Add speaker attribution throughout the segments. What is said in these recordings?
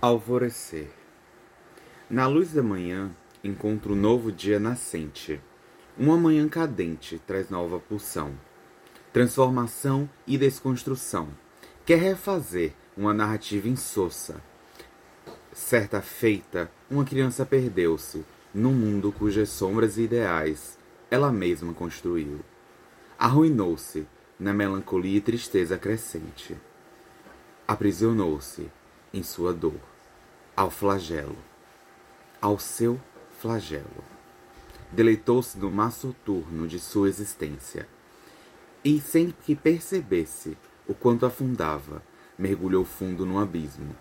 Speaker 1: Alvorecer. Na luz da manhã, encontro um novo dia nascente. Uma manhã cadente traz nova pulsão. Transformação e desconstrução. Quer refazer uma narrativa insossa. Certa feita, uma criança perdeu-se num mundo cujas sombras e ideais ela mesma construiu. Arruinou-se na melancolia e tristeza crescente. Aprisionou-se em sua dor, ao flagelo, ao seu flagelo. Deleitou-se no mar soturno de sua existência, e sem que percebesse o quanto afundava, mergulhou fundo no abismo.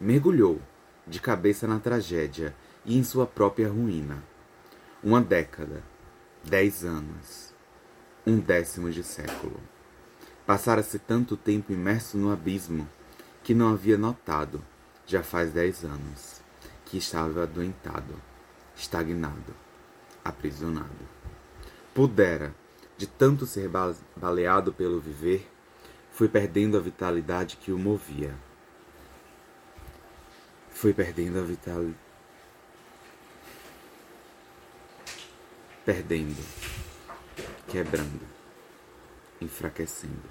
Speaker 1: Mergulhou, de cabeça na tragédia e em sua própria ruína. Uma década, dez anos, um décimo de século. Passara-se tanto tempo imerso no abismo que não havia notado, já faz dez anos, que estava adoentado, estagnado, aprisionado. Pudera, de tanto ser baleado pelo viver, foi perdendo a vitalidade que o movia. Foi perdendo a vitalidade. Perdendo, quebrando, enfraquecendo,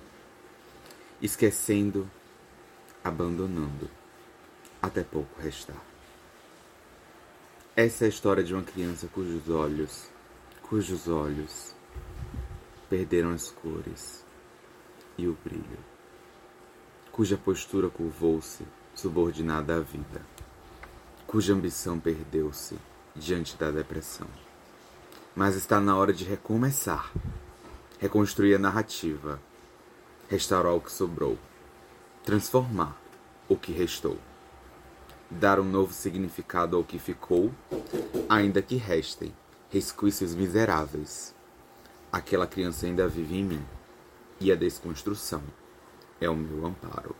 Speaker 1: esquecendo abandonando, até pouco restar. Essa é a história de uma criança cujos olhos, cujos olhos perderam as cores e o brilho, cuja postura curvou-se subordinada à vida, cuja ambição perdeu-se diante da depressão. Mas está na hora de recomeçar, reconstruir a narrativa, restaurar o que sobrou transformar o que restou, dar um novo significado ao que ficou, ainda que restem resquícios miseráveis. Aquela criança ainda vive em mim, e a desconstrução é o meu amparo.